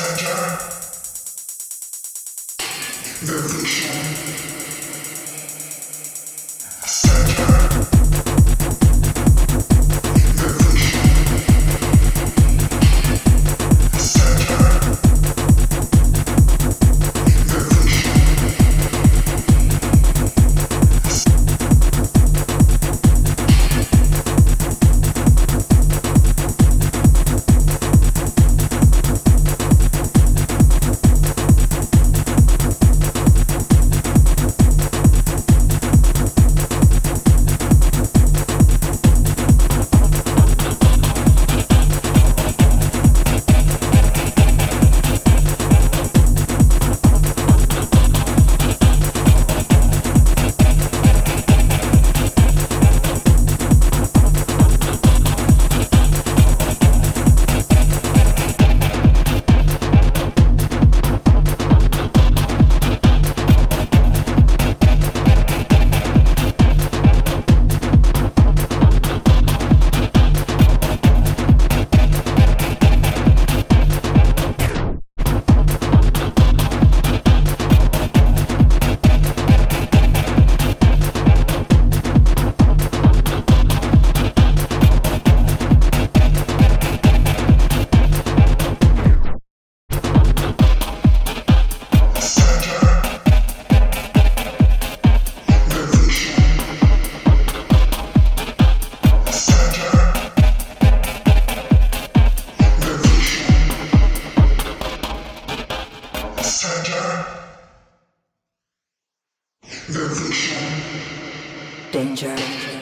Wtedy wyruszam. danger. danger.